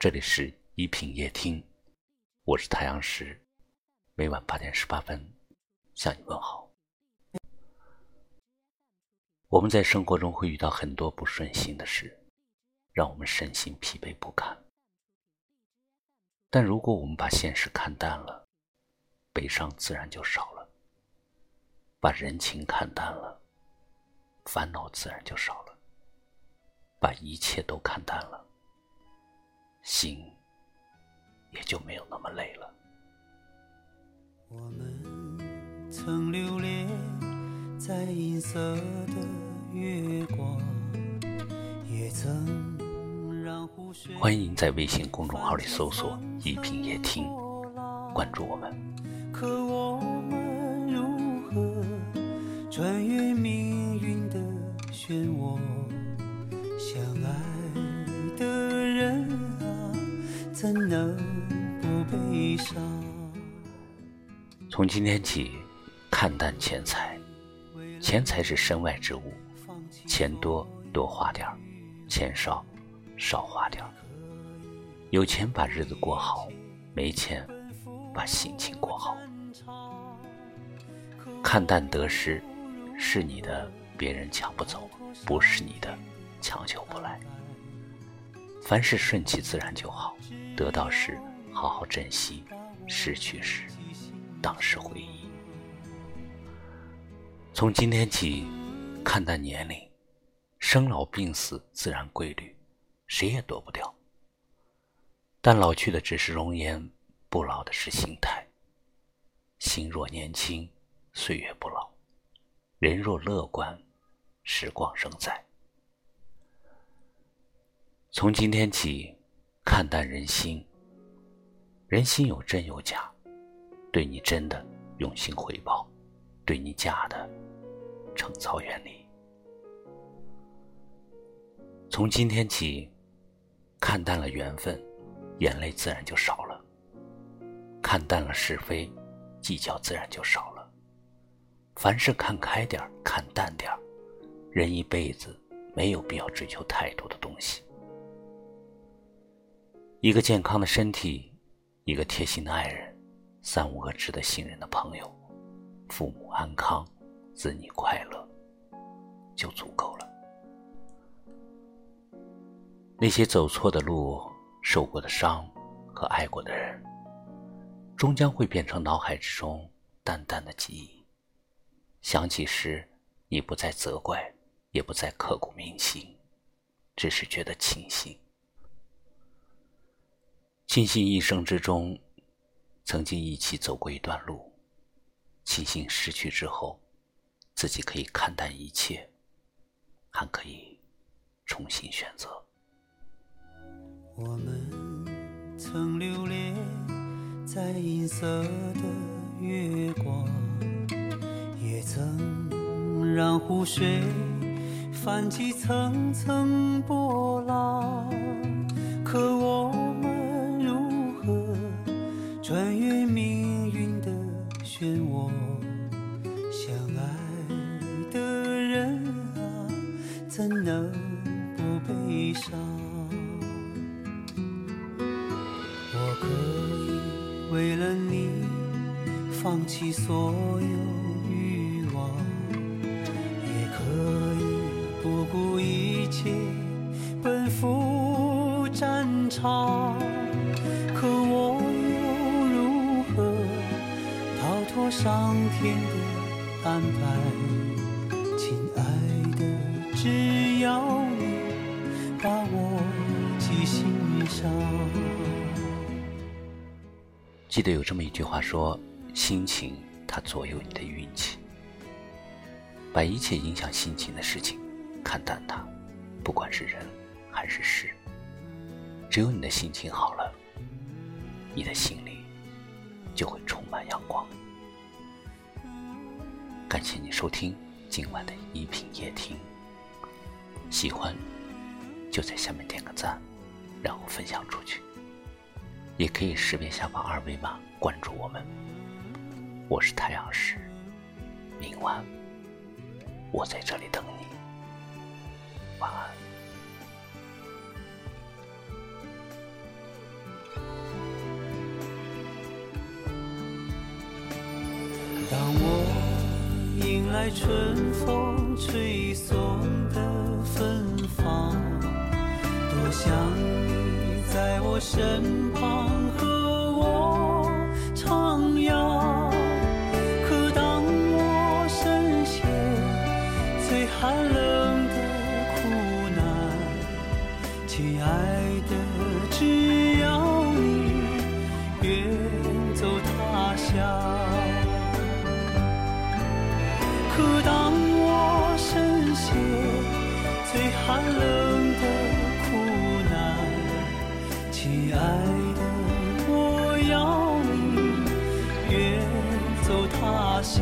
这里是一品夜听，我是太阳石，每晚八点十八分向你问好。我们在生活中会遇到很多不顺心的事，让我们身心疲惫不堪。但如果我们把现实看淡了，悲伤自然就少了；把人情看淡了，烦恼自然就少了；把一切都看淡了。心也就没有那么累了。我们曾留恋在银色的月光，也曾让湖水。欢迎在微信公众号里搜索“一品夜听”，关注我们。可我从今天起，看淡钱财。钱财是身外之物，钱多多花点儿，钱少少花点儿。有钱把日子过好，没钱把心情过好。看淡得失，是你的，别人抢不走；不是你的，强求不来。凡事顺其自然就好。得到时好好珍惜，失去时当时回忆。从今天起，看淡年龄，生老病死自然规律，谁也躲不掉。但老去的只是容颜，不老的是心态。心若年轻，岁月不老；人若乐观，时光仍在。从今天起。看淡人心，人心有真有假，对你真的用心回报，对你假的趁早远离。从今天起，看淡了缘分，眼泪自然就少了；看淡了是非，计较自然就少了。凡事看开点看淡点人一辈子没有必要追求太多的东西。一个健康的身体，一个贴心的爱人，三五个值得信任的朋友，父母安康，子女快乐，就足够了。那些走错的路、受过的伤和爱过的人，终将会变成脑海之中淡淡的记忆。想起时，你不再责怪，也不再刻骨铭心，只是觉得庆幸。庆幸一生之中，曾经一起走过一段路；庆幸失去之后，自己可以看淡一切，还可以重新选择。我们曾留恋在银色的月光，也曾让湖水泛起层层波浪，怎能不悲伤？我可以为了你放弃所有欲望，也可以不顾一切奔赴战场。可我又如何逃脱上天的安排，上。记得有这么一句话说：“心情它左右你的运气。”把一切影响心情的事情看淡它，不管是人还是事。只有你的心情好了，你的心里就会充满阳光。感谢你收听今晚的一品夜听，喜欢就在下面点个赞，然后分享出去也可以识别下方二维码关注我们。我是太阳石明晚我在这里等你晚安。当我迎来春风吹送的芬芳多想身旁和我徜徉。可当我身陷最寒冷的苦难，亲爱的，只要你远走他乡。可当我身陷最寒冷亲爱的，我要你远走他乡。